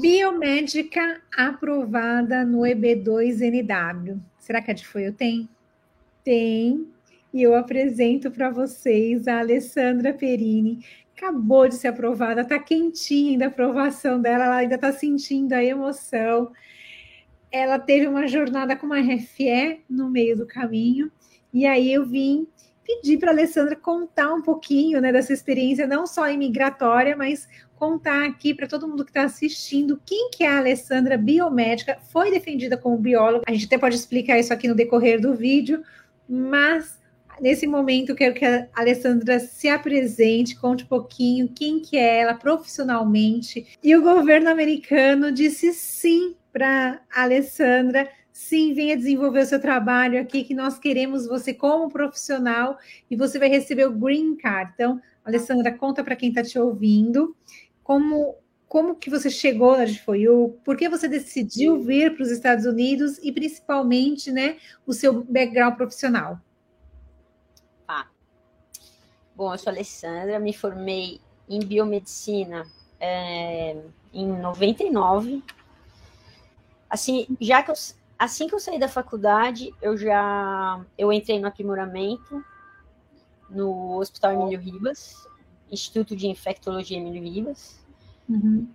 Biomédica aprovada no EB2NW. Será que a de foi tem? Tem. E eu apresento para vocês a Alessandra Perini. Acabou de ser aprovada, está quentinha ainda a aprovação dela, ela ainda está sentindo a emoção. Ela teve uma jornada com uma RFE no meio do caminho, e aí eu vim pedir para a Alessandra contar um pouquinho né, dessa experiência, não só imigratória, mas contar aqui para todo mundo que está assistindo quem que é a Alessandra biomédica, foi defendida como bióloga, a gente até pode explicar isso aqui no decorrer do vídeo, mas nesse momento quero que a Alessandra se apresente, conte um pouquinho quem que é ela profissionalmente. E o governo americano disse sim para Alessandra Sim, venha desenvolver o seu trabalho aqui, que nós queremos você como profissional e você vai receber o Green Card. Então, Alessandra, conta para quem está te ouvindo como, como que você chegou na GFOIU, por que você decidiu vir para os Estados Unidos e principalmente né, o seu background profissional. Ah. Bom, eu sou Alessandra, me formei em biomedicina é, em 99. Assim, já que eu assim que eu saí da faculdade, eu já eu entrei no aprimoramento no Hospital Emílio Ribas, Instituto de Infectologia Emílio Ribas. Uhum.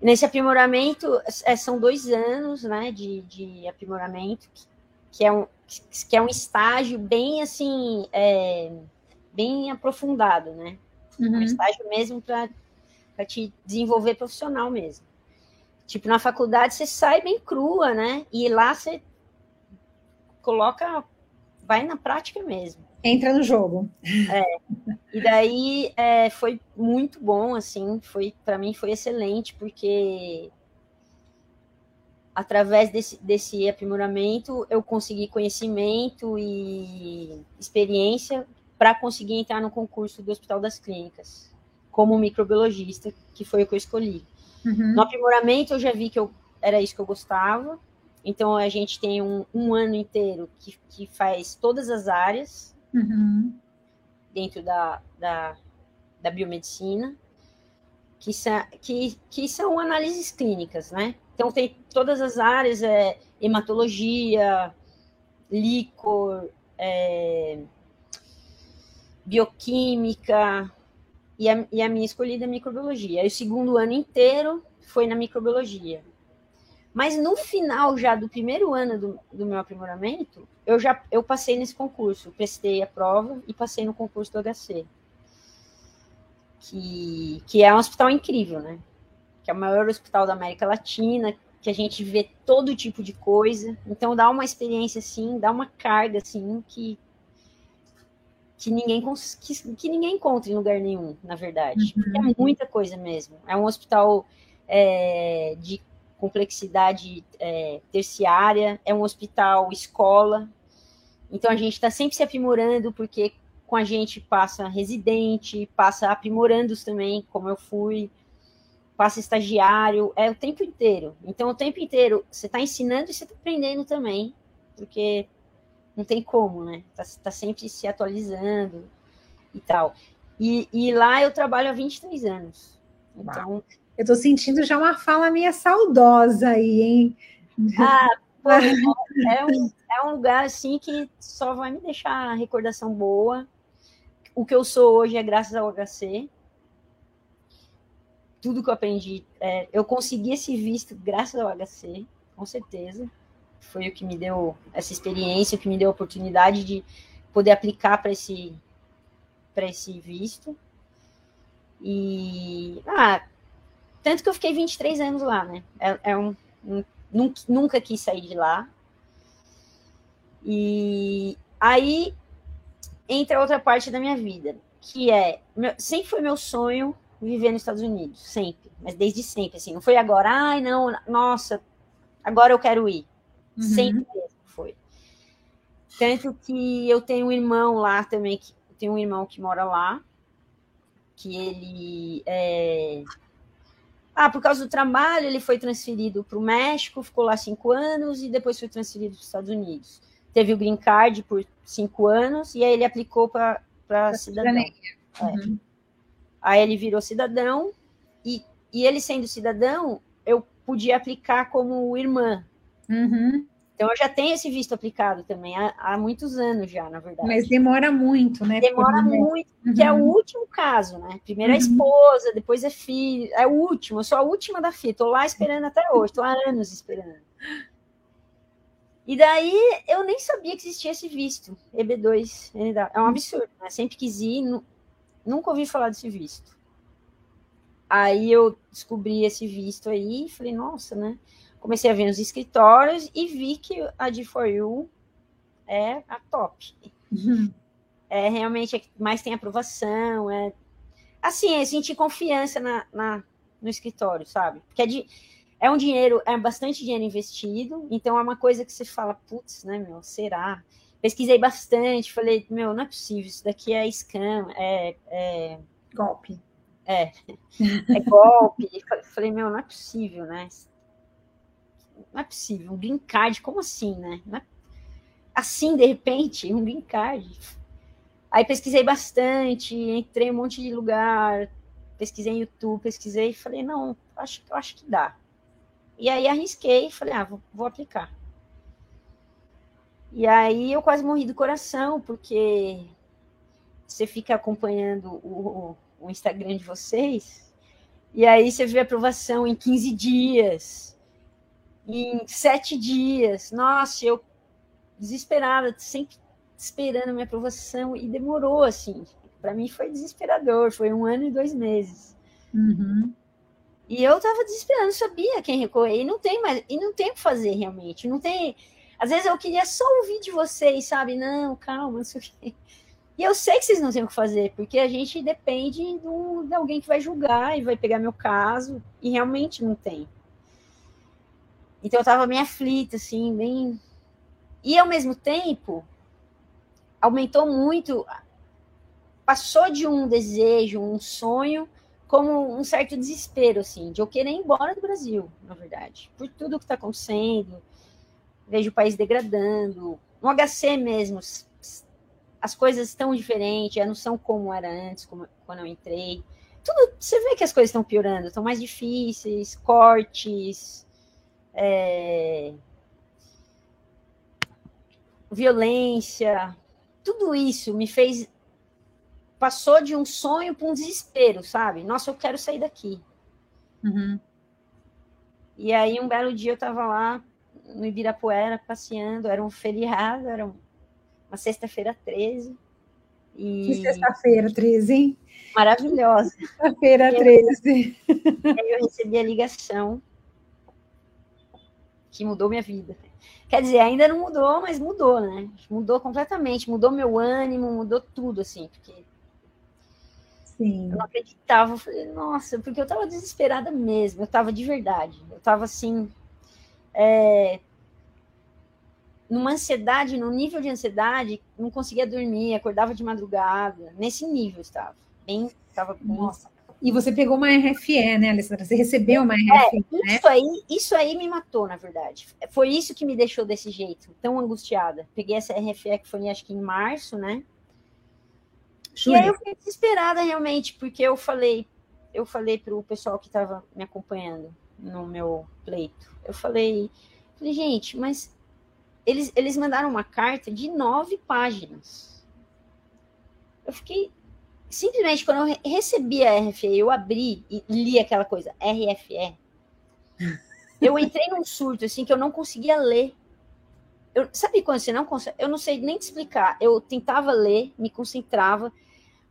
Nesse aprimoramento, é, são dois anos né, de, de aprimoramento, que, que, é um, que é um estágio bem assim, é, bem aprofundado, né? Uhum. Um estágio mesmo para te desenvolver profissional mesmo. Tipo, na faculdade você sai bem crua, né? E lá você coloca, vai na prática mesmo. Entra no jogo. É. E daí é, foi muito bom, assim, foi para mim foi excelente, porque através desse, desse aprimoramento eu consegui conhecimento e experiência para conseguir entrar no concurso do Hospital das Clínicas como microbiologista, que foi o que eu escolhi. Uhum. No aprimoramento, eu já vi que eu, era isso que eu gostava. Então, a gente tem um, um ano inteiro que, que faz todas as áreas uhum. dentro da, da, da biomedicina, que, sa, que, que são análises clínicas, né? Então, tem todas as áreas, é, hematologia, líquor, é, bioquímica, e a, e a minha escolhida é microbiologia. Aí o segundo ano inteiro foi na microbiologia. Mas no final já do primeiro ano do, do meu aprimoramento, eu já eu passei nesse concurso, prestei a prova e passei no concurso do HC. Que, que é um hospital incrível, né? Que é o maior hospital da América Latina, que a gente vê todo tipo de coisa. Então dá uma experiência assim, dá uma carga assim que que ninguém que, que ninguém encontra em lugar nenhum, na verdade. Uhum. É muita coisa mesmo. É um hospital é, de complexidade é, terciária, é um hospital escola. Então a gente está sempre se aprimorando, porque com a gente passa residente, passa aprimorandos também, como eu fui, passa estagiário, é o tempo inteiro. Então o tempo inteiro você está ensinando e você está aprendendo também, porque não tem como, né? Tá, tá sempre se atualizando e tal. E, e, lá eu trabalho há 23 anos. Então. Eu tô sentindo já uma fala minha saudosa aí, hein? Ah, pô, é, um, é um lugar assim que só vai me deixar recordação boa. O que eu sou hoje é graças ao HC. Tudo que eu aprendi, é, eu consegui esse visto graças ao HC, com certeza foi o que me deu essa experiência, o que me deu a oportunidade de poder aplicar para esse para esse visto. E ah, tanto que eu fiquei 23 anos lá, né? É, é um, um nunca, nunca quis sair de lá. E aí entra outra parte da minha vida, que é meu, sempre foi meu sonho viver nos Estados Unidos, sempre, mas desde sempre, assim, não foi agora, ai não, nossa, agora eu quero ir. Uhum. Sempre foi. Tanto que eu tenho um irmão lá também, que tenho um irmão que mora lá, que ele é... Ah, por causa do trabalho, ele foi transferido para o México, ficou lá cinco anos e depois foi transferido para os Estados Unidos. Teve o green card por cinco anos e aí ele aplicou para cidadão. É. Uhum. Aí ele virou cidadão e, e ele sendo cidadão, eu podia aplicar como irmã. Uhum. Então eu já tenho esse visto aplicado também há, há muitos anos já, na verdade. Mas demora muito, né? Demora muito, uhum. que é o último caso, né? Primeiro uhum. a esposa, depois é filho, é o último, eu sou a última da filha, tô lá esperando até hoje, tô há anos esperando. E daí eu nem sabia que existia esse visto, EB2. É um absurdo, né? Sempre quis ir, nunca ouvi falar desse visto. Aí eu descobri esse visto aí e falei, nossa, né? Comecei a ver os escritórios e vi que a de For You é a top. Uhum. É realmente é que mais tem aprovação, é assim, eu senti confiança na, na, no escritório, sabe? Porque é de é um dinheiro, é bastante dinheiro investido, então é uma coisa que você fala, putz, né, meu, será? Pesquisei bastante, falei, meu, não é possível, isso daqui é scam, é. é... Golpe. É, é golpe. falei, meu, não é possível, né? Não é possível, um green card, como assim, né? É... Assim, de repente, um green card. Aí pesquisei bastante, entrei em um monte de lugar, pesquisei no YouTube, pesquisei e falei, não, acho, acho que dá. E aí arrisquei e falei, ah, vou, vou aplicar. E aí eu quase morri do coração, porque você fica acompanhando o, o Instagram de vocês, e aí você vê aprovação em 15 dias, em 7 dias. Nossa, eu desesperada, sempre esperando minha aprovação, e demorou assim. Para mim foi desesperador, foi um ano e dois meses. Uhum. E eu tava desesperando, sabia quem recorrer, e não tem mais, e não tem o que fazer realmente, não tem. Às vezes eu queria só ouvir de vocês, sabe? Não, calma, não sei o quê. E eu sei que vocês não têm o que fazer, porque a gente depende do, de alguém que vai julgar e vai pegar meu caso, e realmente não tem. Então eu tava bem aflita, assim, bem. E ao mesmo tempo, aumentou muito, passou de um desejo, um sonho, como um certo desespero, assim, de eu querer ir embora do Brasil, na verdade, por tudo que está acontecendo. Vejo o país degradando, no HC mesmo, as coisas estão diferentes, já não são como era antes, como, quando eu entrei. Tudo, você vê que as coisas estão piorando, estão mais difíceis, cortes, é, violência, tudo isso me fez passou de um sonho para um desespero, sabe? Nossa, eu quero sair daqui. Uhum. E aí, um belo dia, eu estava lá no Ibirapuera passeando, era um feriado, era uma sexta-feira 13. E... Que sexta-feira 13, hein? Maravilhosa. Sexta-feira 13. aí eu recebi a ligação que mudou minha vida. Quer dizer, ainda não mudou, mas mudou, né? Mudou completamente, mudou meu ânimo, mudou tudo, assim, porque Sim. Eu não acreditava. Eu falei, nossa, porque eu estava desesperada mesmo, eu estava de verdade. Eu estava assim. É, numa ansiedade, num nível de ansiedade, não conseguia dormir, acordava de madrugada. Nesse nível estava. Bem, estava. Nossa. E você pegou uma RFE, né, Alessandra? Você recebeu uma RFE, é, né? Isso aí, isso aí me matou, na verdade. Foi isso que me deixou desse jeito, tão angustiada. Peguei essa RFE que foi, acho que em março, né? E aí eu fiquei desesperada realmente, porque eu falei, eu falei para o pessoal que estava me acompanhando no meu pleito, eu falei, falei, gente, mas eles, eles mandaram uma carta de nove páginas. Eu fiquei simplesmente quando eu recebi a RFE, eu abri e li aquela coisa, RFE. Eu entrei num surto assim que eu não conseguia ler. Eu, sabe quando você não consegue? Eu não sei nem te explicar. Eu tentava ler, me concentrava,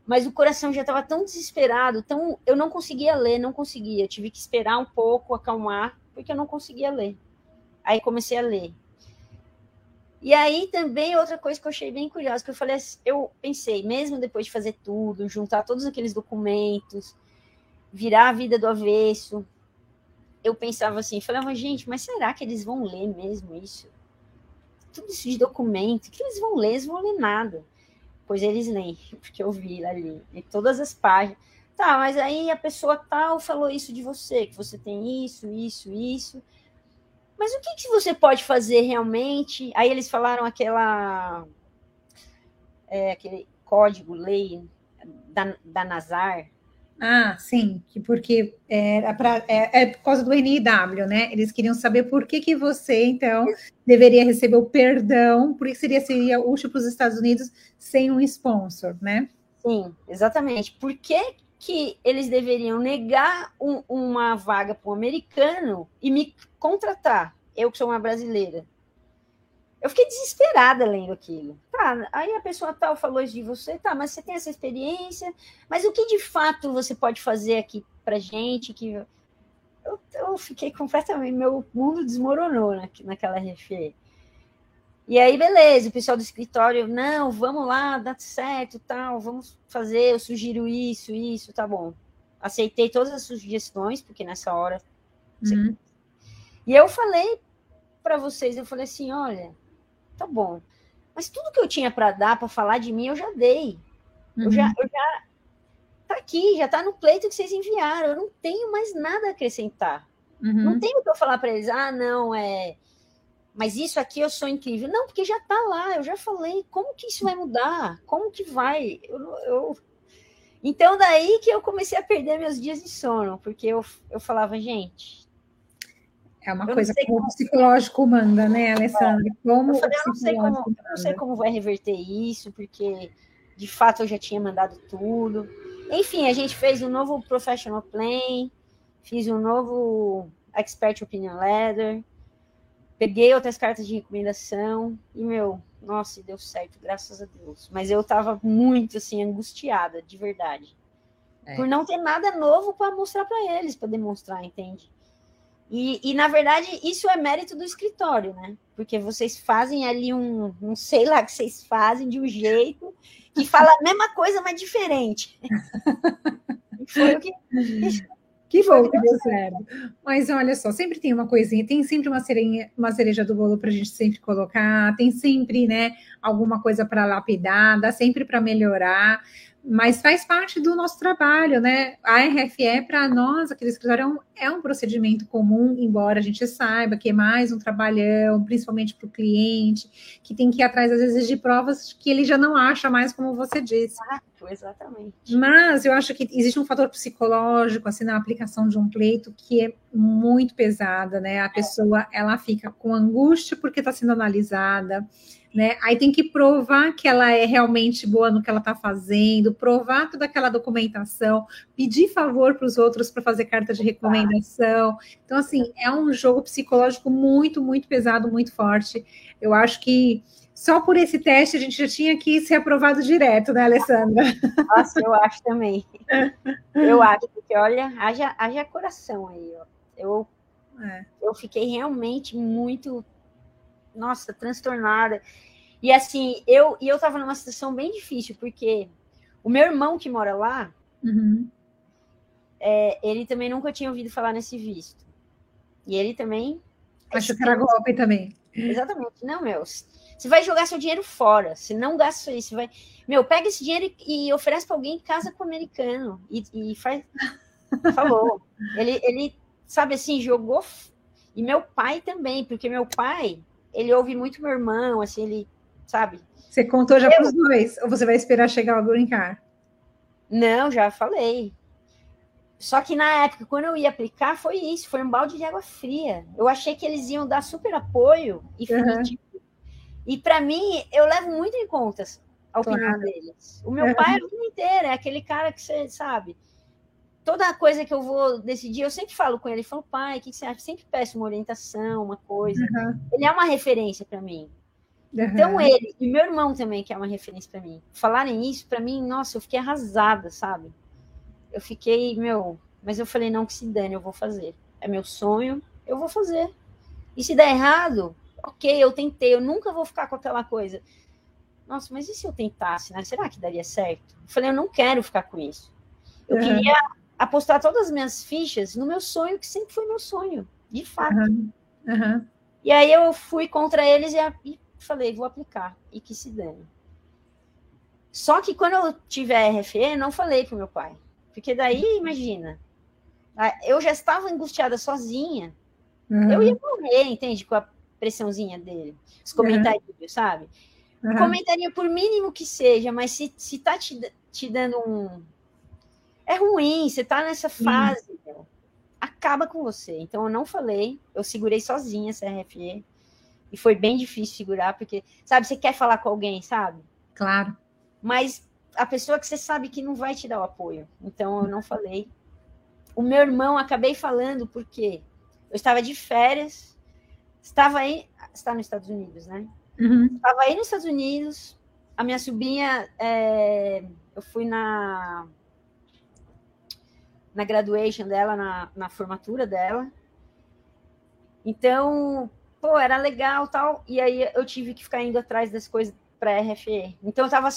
mas o coração já estava tão desesperado, tão eu não conseguia ler, não conseguia. Eu tive que esperar um pouco, acalmar, porque eu não conseguia ler. Aí comecei a ler. E aí também outra coisa que eu achei bem curiosa, que eu falei, eu pensei, mesmo depois de fazer tudo, juntar todos aqueles documentos, virar a vida do avesso, eu pensava assim, falava, gente, mas será que eles vão ler mesmo isso? tudo isso de documento, que eles vão ler? Eles vão ler nada. Pois eles leem, porque eu vi ali, em todas as páginas. Tá, mas aí a pessoa tal falou isso de você, que você tem isso, isso, isso. Mas o que, que você pode fazer realmente? Aí eles falaram aquela. É, aquele código, lei da, da Nazar, Ah, sim, que porque era pra, é, é, por causa do NIW, né? Eles queriam saber por que, que você, então, deveria receber o perdão, por que seria, seria útil para os Estados Unidos sem um sponsor, né? Sim, exatamente. Por que, que eles deveriam negar um, uma vaga para um americano e me contratar? Eu que sou uma brasileira. Eu fiquei desesperada lendo aquilo. Tá, aí a pessoa tal falou de você, tá, mas você tem essa experiência, mas o que de fato você pode fazer aqui pra gente? Que eu, eu fiquei completamente, meu mundo desmoronou na, naquela RFE. E aí, beleza, o pessoal do escritório, não, vamos lá, dá certo, tal, vamos fazer, eu sugiro isso, isso, tá bom. Aceitei todas as sugestões, porque nessa hora. Uhum. E eu falei para vocês, eu falei assim, olha, tá bom. Mas tudo que eu tinha para dar, para falar de mim, eu já dei. Uhum. Eu, já, uhum. eu já. Tá aqui, já tá no pleito que vocês enviaram. Eu não tenho mais nada a acrescentar. Uhum. Não tenho o que eu falar para eles, ah, não, é. Mas isso aqui eu sou incrível. Não, porque já tá lá, eu já falei. Como que isso vai mudar? Como que vai? Eu, eu... Então, daí que eu comecei a perder meus dias de sono, porque eu, eu falava, gente, é uma coisa que o psicológico manda, né, Alessandra? Como eu, falei, eu, não sei como, eu não sei como vai reverter isso, porque de fato eu já tinha mandado tudo. Enfim, a gente fez um novo professional plan, fiz um novo expert opinion letter, peguei outras cartas de recomendação e meu, nossa, deu certo, graças a Deus. Mas eu tava muito assim angustiada, de verdade. É. Por não ter nada novo para mostrar para eles, para demonstrar, entende? E, e, na verdade, isso é mérito do escritório, né? Porque vocês fazem ali um, não sei lá, que vocês fazem de um jeito que fala a mesma coisa, mas diferente. Foi o que. Que bom que deu certo. Mas olha só, sempre tem uma coisinha, tem sempre uma, sereinha, uma cereja do bolo para a gente sempre colocar, tem sempre, né, alguma coisa para lapidar, dá sempre para melhorar mas faz parte do nosso trabalho, né? A RFE, para nós, aquele escritório, é um, é um, procedimento comum, embora a gente saiba que é mais um trabalhão, principalmente para o cliente, que tem que ir atrás, às vezes, de provas que ele já não acha mais, como você disse. Exato, exatamente. Mas eu acho que existe um fator psicológico, assim, na aplicação de um pleito, que é muito pesada, né? A pessoa, ela fica com angústia porque está sendo analisada, né? Aí tem que provar que ela é realmente boa no que ela está fazendo, provar toda aquela documentação, pedir favor para os outros para fazer carta de recomendação. Então, assim, é um jogo psicológico muito, muito pesado, muito forte. Eu acho que só por esse teste a gente já tinha que ser aprovado direto, né, Alessandra? Nossa, eu acho também. Eu acho, porque olha, haja, haja coração aí, ó. Eu, é. eu fiquei realmente muito nossa, transtornada. E assim, eu e eu tava numa situação bem difícil, porque o meu irmão que mora lá, uhum. é, ele também nunca tinha ouvido falar nesse visto. E ele também. Achou que era golpe também. Exatamente. Não, meu. Você vai jogar seu dinheiro fora. Você não gasta isso. Você vai. Meu, pega esse dinheiro e, e oferece para alguém em casa com o americano. E, e faz. Falou. ele, ele, sabe assim, jogou. E meu pai também, porque meu pai, ele ouve muito meu irmão, assim, ele, sabe? Você contou já para os dois? Ou você vai esperar chegar o brincar? Não, já falei. Só que na época, quando eu ia aplicar, foi isso, foi um balde de água fria. Eu achei que eles iam dar super apoio e uhum. e para mim, eu levo muito em conta a opinião claro. deles. O meu uhum. pai é a vida inteira, é aquele cara que você sabe toda coisa que eu vou decidir, eu sempre falo com ele, ele falo, pai, o que você acha? Sempre peço uma orientação, uma coisa. Uhum. Ele é uma referência para mim. Uhum. Então ele e meu irmão também que é uma referência para mim. Falarem isso para mim, nossa, eu fiquei arrasada, sabe? Eu fiquei, meu, mas eu falei não que se dane, eu vou fazer. É meu sonho, eu vou fazer. E se der errado, ok, eu tentei, eu nunca vou ficar com aquela coisa. Nossa, mas e se eu tentasse, né? Será que daria certo? Eu falei, eu não quero ficar com isso. Eu uhum. queria apostar todas as minhas fichas no meu sonho, que sempre foi meu sonho, de fato. Uhum. Uhum. E aí eu fui contra eles e, e, falei, vou aplicar, e que se dane. Só que quando eu tiver RFE, não falei pro meu pai. Porque daí, imagina, eu já estava angustiada sozinha, uhum. eu ia morrer, entende? Com a pressãozinha dele, os comentários, sabe? Uhum. Comentaria por mínimo que seja, mas se, se tá te, te dando um, é ruim, você tá nessa fase, acaba com você. Então eu não falei, eu segurei sozinha essa RFE. E foi bem difícil segurar, porque, sabe, você quer falar com alguém, sabe? Claro. Mas a pessoa que você sabe que não vai te dar o apoio. Então eu não falei. O meu irmão acabei falando porque eu estava de férias, estava aí, está nos Estados Unidos, né? Uhum. Estava aí nos Estados Unidos, a minha sobrinha, é, eu fui na na graduation dela, na, na formatura dela. Então, pô, era legal tal. E aí eu tive que ficar indo atrás das coisas para RFE. Então eu tava,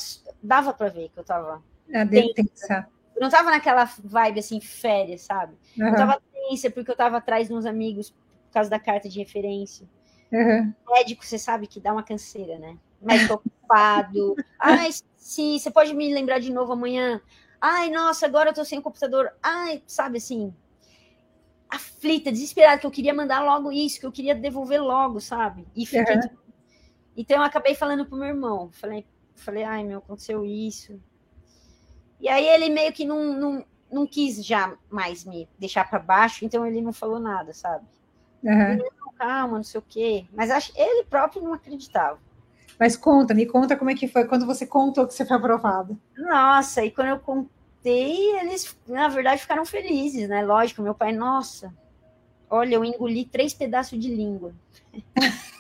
dava para ver que eu tava. É, tensa. Eu não tava naquela vibe assim, férias, sabe? Uhum. Eu tava tensa porque eu tava atrás de uns amigos por causa da carta de referência. Uhum. Médico, você sabe que dá uma canseira, né? Médico ocupado. Ai, sim, você pode me lembrar de novo amanhã? Ai, nossa, agora eu tô sem computador. Ai, sabe assim, aflita, desesperada, que eu queria mandar logo isso, que eu queria devolver logo, sabe? E fiquei. Uhum. Então eu acabei falando pro meu irmão. Falei, falei, ai, meu, aconteceu isso. E aí ele meio que não, não, não quis já mais me deixar para baixo, então ele não falou nada, sabe? Uhum. calma, não sei o quê. Mas acho, ele próprio não acreditava. Mas conta, me conta como é que foi quando você contou que você foi aprovado. Nossa, e quando eu contei, eles, na verdade, ficaram felizes, né? Lógico, meu pai, nossa, olha, eu engoli três pedaços de língua.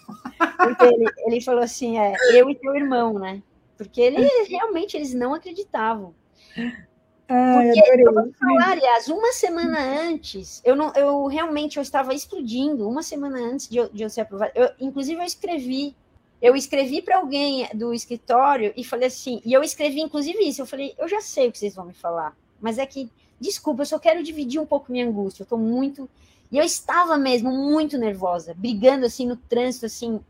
Porque ele, ele falou assim, é, eu e teu irmão, né? Porque ele, realmente eles não acreditavam. Ai, Porque, eu vou falar, aliás, uma semana antes, eu não, eu realmente eu estava explodindo, uma semana antes de eu, de eu ser aprovado. Eu, inclusive, eu escrevi eu escrevi para alguém do escritório e falei assim, e eu escrevi inclusive isso, eu falei, eu já sei o que vocês vão me falar, mas é que, desculpa, eu só quero dividir um pouco minha angústia, eu tô muito, e eu estava mesmo muito nervosa, brigando assim no trânsito, assim,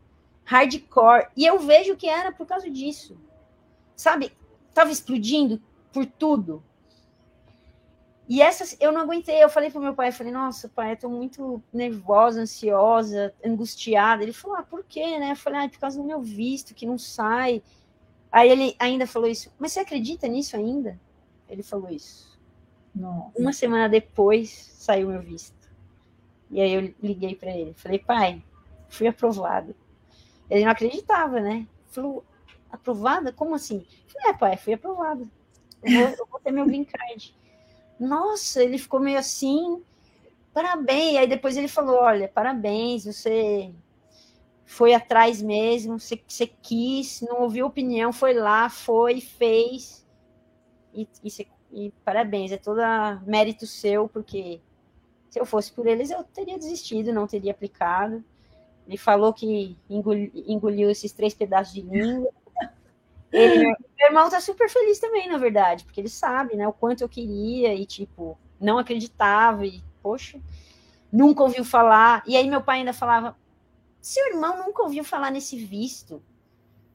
hardcore, e eu vejo que era por causa disso, sabe, tava explodindo por tudo, e essas eu não aguentei. Eu falei pro meu pai, eu falei, nossa, pai, eu tô muito nervosa, ansiosa, angustiada. Ele falou, ah, por quê, né? Eu falei, ah, por causa do meu visto, que não sai. Aí ele ainda falou isso, mas você acredita nisso ainda? Ele falou isso. Nossa. Uma semana depois saiu meu visto. E aí eu liguei para ele, falei, pai, fui aprovado. Ele não acreditava, né? Falou, aprovada? Como assim? Eu falei, é, pai, fui aprovado. Eu vou, eu vou ter meu green card. Nossa, ele ficou meio assim, parabéns. Aí depois ele falou: Olha, parabéns, você foi atrás mesmo, você, você quis, não ouviu opinião, foi lá, foi, fez. E, e, você, e parabéns, é todo mérito seu, porque se eu fosse por eles, eu teria desistido, não teria aplicado. Ele falou que engoliu, engoliu esses três pedaços de língua. Ele, meu irmão tá super feliz também, na verdade, porque ele sabe, né, o quanto eu queria e, tipo, não acreditava e, poxa, nunca ouviu falar. E aí meu pai ainda falava, seu irmão nunca ouviu falar nesse visto.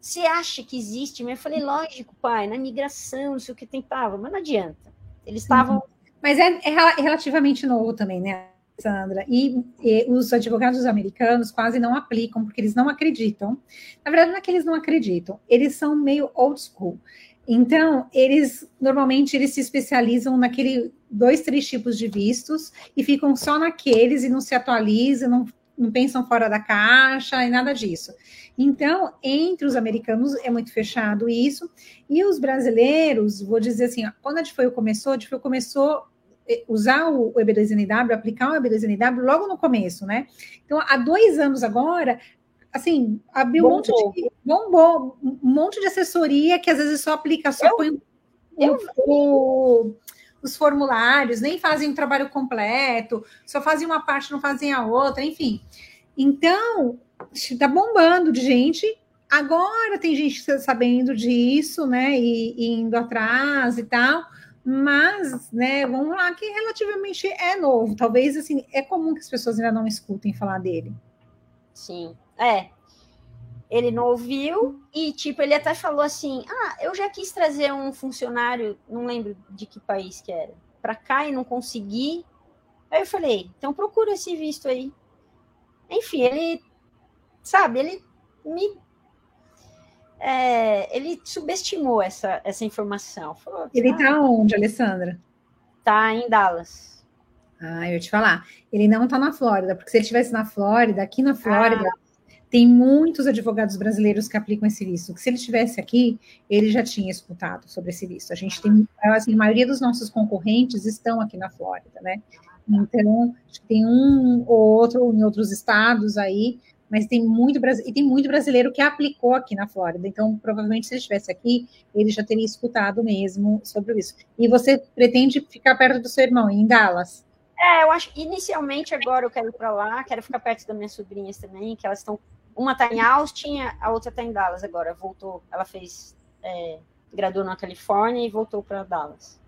Você acha que existe? Mas eu falei, lógico, pai, na migração, não sei o que tentava, mas não adianta. Eles estavam. Uhum. Mas é, é relativamente novo também, né? Sandra, e, e, os advogados americanos quase não aplicam, porque eles não acreditam. Na verdade, não é que eles não acreditam, eles são meio old school. Então, eles normalmente eles se especializam naquele dois, três tipos de vistos e ficam só naqueles e não se atualizam, não, não pensam fora da caixa e nada disso. Então, entre os americanos é muito fechado isso, e os brasileiros, vou dizer assim, quando a DFOI começou, a DFOI começou usar o EB2NW, aplicar o EB2NW logo no começo, né? Então, há dois anos agora, assim, abriu um monte de bombou, um monte de assessoria que às vezes só aplica, só eu, põe eu, o, os formulários, nem fazem o trabalho completo, só fazem uma parte, não fazem a outra, enfim. Então, está bombando de gente. Agora tem gente sabendo disso, né? E, e indo atrás e tal mas, né, vamos lá, que relativamente é novo. Talvez, assim, é comum que as pessoas ainda não escutem falar dele. Sim, é. Ele não ouviu e, tipo, ele até falou assim: ah, eu já quis trazer um funcionário, não lembro de que país que era, para cá e não consegui. Aí eu falei: então procura esse visto aí. Enfim, ele, sabe, ele me é, ele subestimou essa, essa informação. Falou, ele está onde, Alessandra? está em Dallas. Ah, eu ia te falar. Ele não está na Flórida, porque se ele estivesse na Flórida, aqui na Flórida, ah. tem muitos advogados brasileiros que aplicam esse visto. Que se ele estivesse aqui, ele já tinha escutado sobre esse visto. A gente tem, assim, a maioria dos nossos concorrentes estão aqui na Flórida, né? Então, acho que tem um ou outro em outros estados aí, mas tem muito e tem muito brasileiro que aplicou aqui na Flórida. Então, provavelmente, se ele estivesse aqui, ele já teria escutado mesmo sobre isso. E você pretende ficar perto do seu irmão, em Dallas? É, eu acho inicialmente agora eu quero ir para lá, quero ficar perto das minhas sobrinhas também, que elas estão. Uma está em Austin, a outra está em Dallas agora. Voltou, ela fez. É, graduou na Califórnia e voltou para Dallas.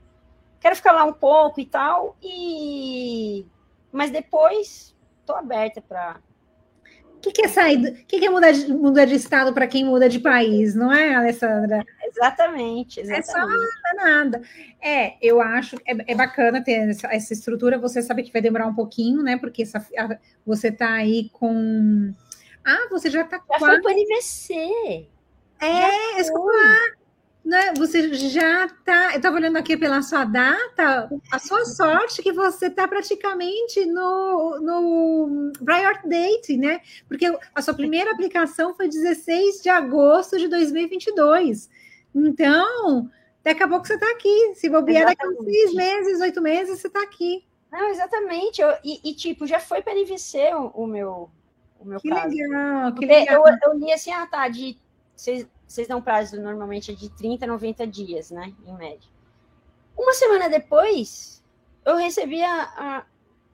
Quero ficar lá um pouco e tal, e mas depois estou aberta para que, que é sair? O que, que é mudar de, mudar de estado para quem muda de país, não é, Alessandra? Exatamente, exatamente. É só nada. É, eu acho é, é bacana ter essa, essa, estrutura. Você sabe que vai demorar um pouquinho, né? Porque essa, você está aí com. Ah, você já está quase. Já foi para o NVC. É, escuta né, você já está. Eu estava olhando aqui pela sua data, a sua sorte que você está praticamente no, no prior date, né? Porque a sua primeira aplicação foi 16 de agosto de 2022. Então, daqui a pouco você está aqui. Se bobear, daqui a seis meses, oito meses, você está aqui. Não, exatamente. Eu, e, e, tipo, já foi para NVC o, o meu, o meu que caso. Legal, que legal. Eu, eu li assim, ah, tá, de seis, vocês dão prazo normalmente de 30 a 90 dias, né? Em média. Uma semana depois, eu recebi a, a,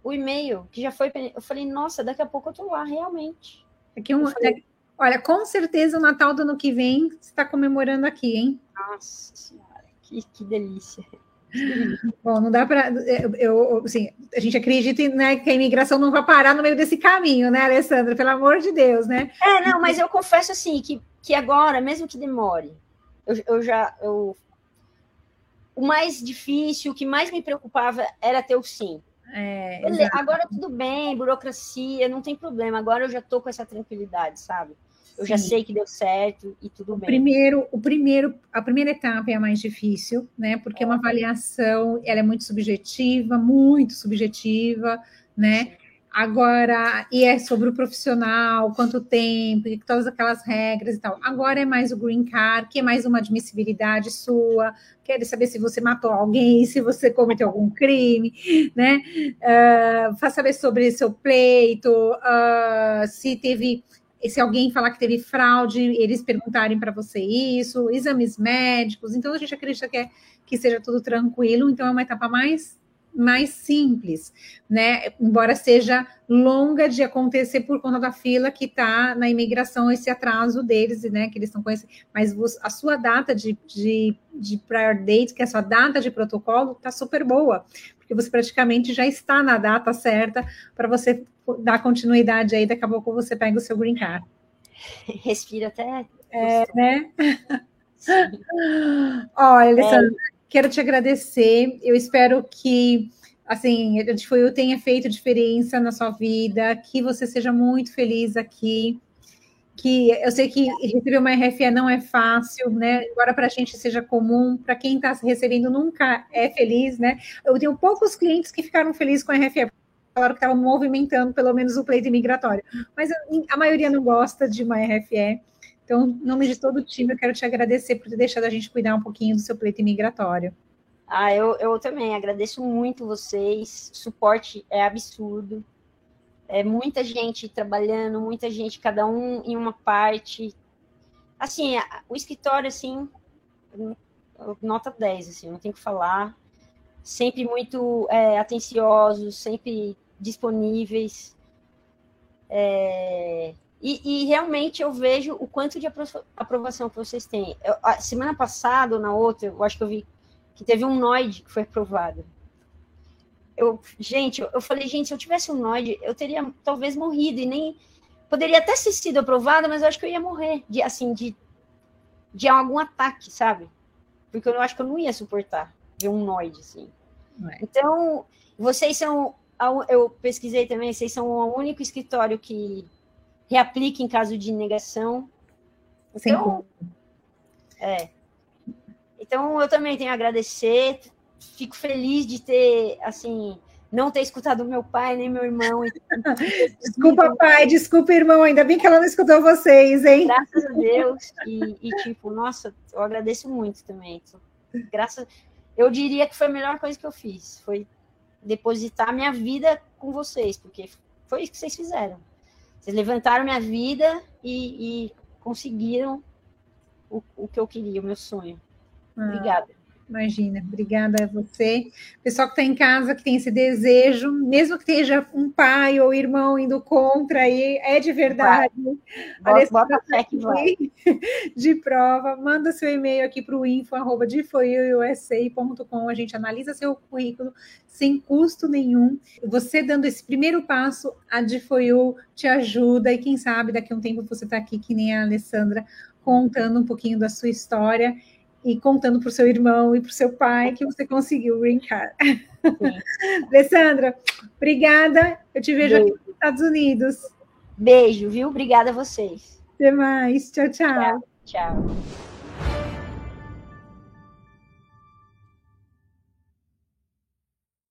o e-mail que já foi. Eu falei, nossa, daqui a pouco eu tô lá, realmente. Aqui um, falei, olha, com certeza o Natal do ano que vem você está comemorando aqui, hein? Nossa Senhora, que, que delícia. Bom, não dá para. Eu, eu, assim, a gente acredita né, que a imigração não vai parar no meio desse caminho, né, Alessandra? Pelo amor de Deus, né? É, não, mas eu confesso assim que que agora, mesmo que demore, eu, eu já. Eu, o mais difícil, o que mais me preocupava era ter o sim. É, agora tudo bem, burocracia, não tem problema. Agora eu já tô com essa tranquilidade, sabe? Eu Sim. já sei que deu certo e tudo o bem. Primeiro, o primeiro, a primeira etapa é a mais difícil, né? Porque é uma avaliação, ela é muito subjetiva, muito subjetiva, né? Sim. Agora, e é sobre o profissional, quanto tempo, e todas aquelas regras e tal. Agora é mais o green card, que é mais uma admissibilidade sua. Quer saber se você matou alguém, se você cometeu algum crime, né? Uh, faz saber sobre seu pleito, uh, se teve se alguém falar que teve fraude, eles perguntarem para você isso, exames médicos. Então, a gente acredita que, é, que seja tudo tranquilo. Então, é uma etapa mais mais simples, né? Embora seja longa de acontecer por conta da fila que está na imigração, esse atraso deles, né? Que eles estão conhecendo. Mas a sua data de, de, de prior date, que é a sua data de protocolo, está super boa, porque você praticamente já está na data certa para você dar continuidade aí, daqui a pouco você pega o seu green card. Respira até. É, né? Olha, Alessandra, é Quero te agradecer. Eu espero que assim, a Difoiu tenha feito diferença na sua vida, que você seja muito feliz aqui. Que eu sei que receber uma RFE não é fácil, né? Agora para a gente seja comum, para quem está recebendo nunca é feliz, né? Eu tenho poucos clientes que ficaram felizes com a RFE, falaram que estavam movimentando pelo menos o pleito migratório, mas a maioria não gosta de uma RFE. Então, em nome de todo o time, eu quero te agradecer por ter deixado a gente cuidar um pouquinho do seu pleito imigratório. Ah, eu, eu também agradeço muito vocês. O suporte é absurdo. É muita gente trabalhando, muita gente, cada um em uma parte. Assim, o escritório, assim, nota 10, assim, não tem que falar. Sempre muito é, atenciosos, sempre disponíveis. É, e, e, realmente eu vejo o quanto de aprovação que vocês têm. Eu, semana passada ou na outra, eu acho que eu vi que teve um NOID que foi aprovado. Eu, gente, eu, falei, gente, se eu tivesse um NOID, eu teria talvez morrido e nem poderia até ter sido aprovada, mas eu acho que eu ia morrer de assim de de algum ataque, sabe? Porque eu acho que eu não ia suportar ver um NOID assim. É. Então, vocês são eu pesquisei também, vocês são o único escritório que reaplique em caso de negação. Então, é. Então, eu também tenho a agradecer. Fico feliz de ter, assim, não ter escutado meu pai nem meu irmão. desculpa, pai, desculpa, irmão. Ainda bem que ela não escutou vocês, hein? Graças a Deus. E, e tipo, nossa, eu agradeço muito também. Graças. Eu diria que foi a melhor coisa que eu fiz. Foi depositar minha vida com vocês, porque foi isso que vocês fizeram. Vocês levantaram minha vida e, e conseguiram o, o que eu queria, o meu sonho. Ah. Obrigada. Imagina, obrigada a você. Pessoal que está em casa, que tem esse desejo, mesmo que esteja um pai ou irmão indo contra aí, é de verdade. Bota, bota fé que vai. De prova, manda seu e-mail aqui para o info, arroba a gente analisa seu currículo sem custo nenhum. Você dando esse primeiro passo, a Difoiu te ajuda e quem sabe daqui a um tempo você está aqui, que nem a Alessandra, contando um pouquinho da sua história e contando para o seu irmão e para o seu pai que você conseguiu brincar. Alessandra, obrigada. Eu te vejo Beijo. aqui nos Estados Unidos. Beijo, viu? Obrigada a vocês. Até mais. tchau. Tchau. tchau.